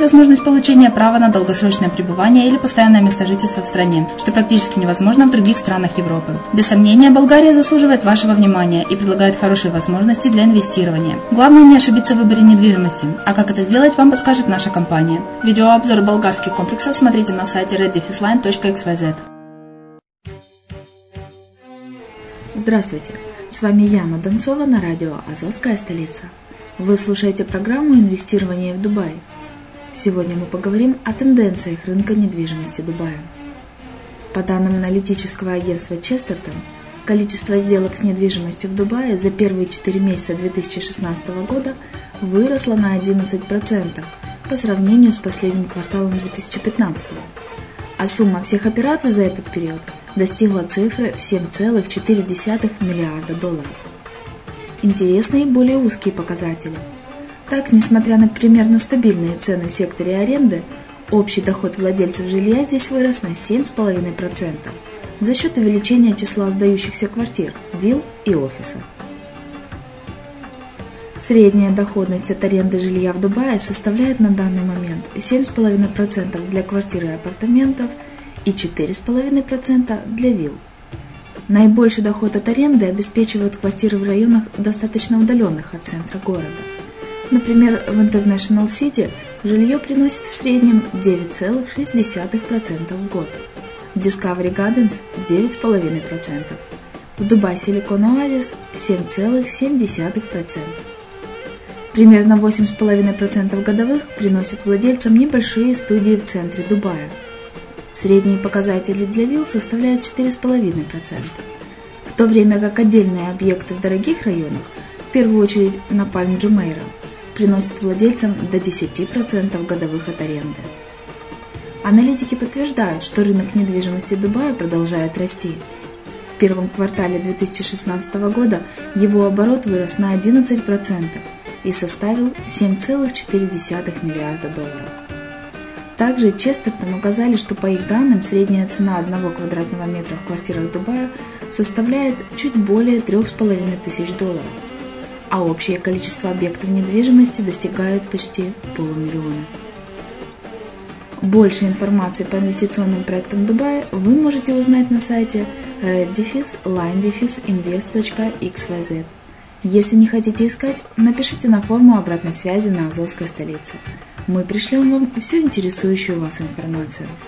возможность получения права на долгосрочное пребывание или постоянное место жительства в стране, что практически невозможно в других странах Европы. Без сомнения, Болгария заслуживает вашего внимания и предлагает хорошие возможности для инвестирования. Главное не ошибиться в выборе недвижимости, а как это сделать, вам подскажет наша компания. Видеообзор болгарских комплексов смотрите на сайте reddefisline.xyz. Здравствуйте! С вами Яна Донцова на радио «Азовская столица». Вы слушаете программу «Инвестирование в Дубай». Сегодня мы поговорим о тенденциях рынка недвижимости Дубая. По данным аналитического агентства Честертон, количество сделок с недвижимостью в Дубае за первые 4 месяца 2016 года выросло на 11% по сравнению с последним кварталом 2015 а сумма всех операций за этот период – достигла цифры в 7,4 миллиарда долларов. Интересны и более узкие показатели. Так, несмотря на примерно стабильные цены в секторе аренды, общий доход владельцев жилья здесь вырос на 7,5% за счет увеличения числа сдающихся квартир, вилл и офиса. Средняя доходность от аренды жилья в Дубае составляет на данный момент 7,5% для квартир и апартаментов – и 4,5% для вилл. Наибольший доход от аренды обеспечивают квартиры в районах, достаточно удаленных от центра города. Например, в International City жилье приносит в среднем 9,6% в год, в Discovery Gardens – 9,5%, в Дубай Силикон Оазис 7,7%. Примерно 8,5% годовых приносят владельцам небольшие студии в центре Дубая. Средние показатели для вилл составляют 4,5%, в то время как отдельные объекты в дорогих районах, в первую очередь на Пальм Приносят владельцам до 10% годовых от аренды. Аналитики подтверждают, что рынок недвижимости Дубая продолжает расти. В первом квартале 2016 года его оборот вырос на 11% и составил 7,4 миллиарда долларов. Также Честертон указали, что по их данным средняя цена одного квадратного метра в квартирах Дубая составляет чуть более 3,5 тысяч долларов, а общее количество объектов недвижимости достигает почти полумиллиона. Больше информации по инвестиционным проектам Дубая вы можете узнать на сайте red-line-invest.xyz. Если не хотите искать, напишите на форму обратной связи на Азовской столице. Мы пришлем вам всю интересующую вас информацию –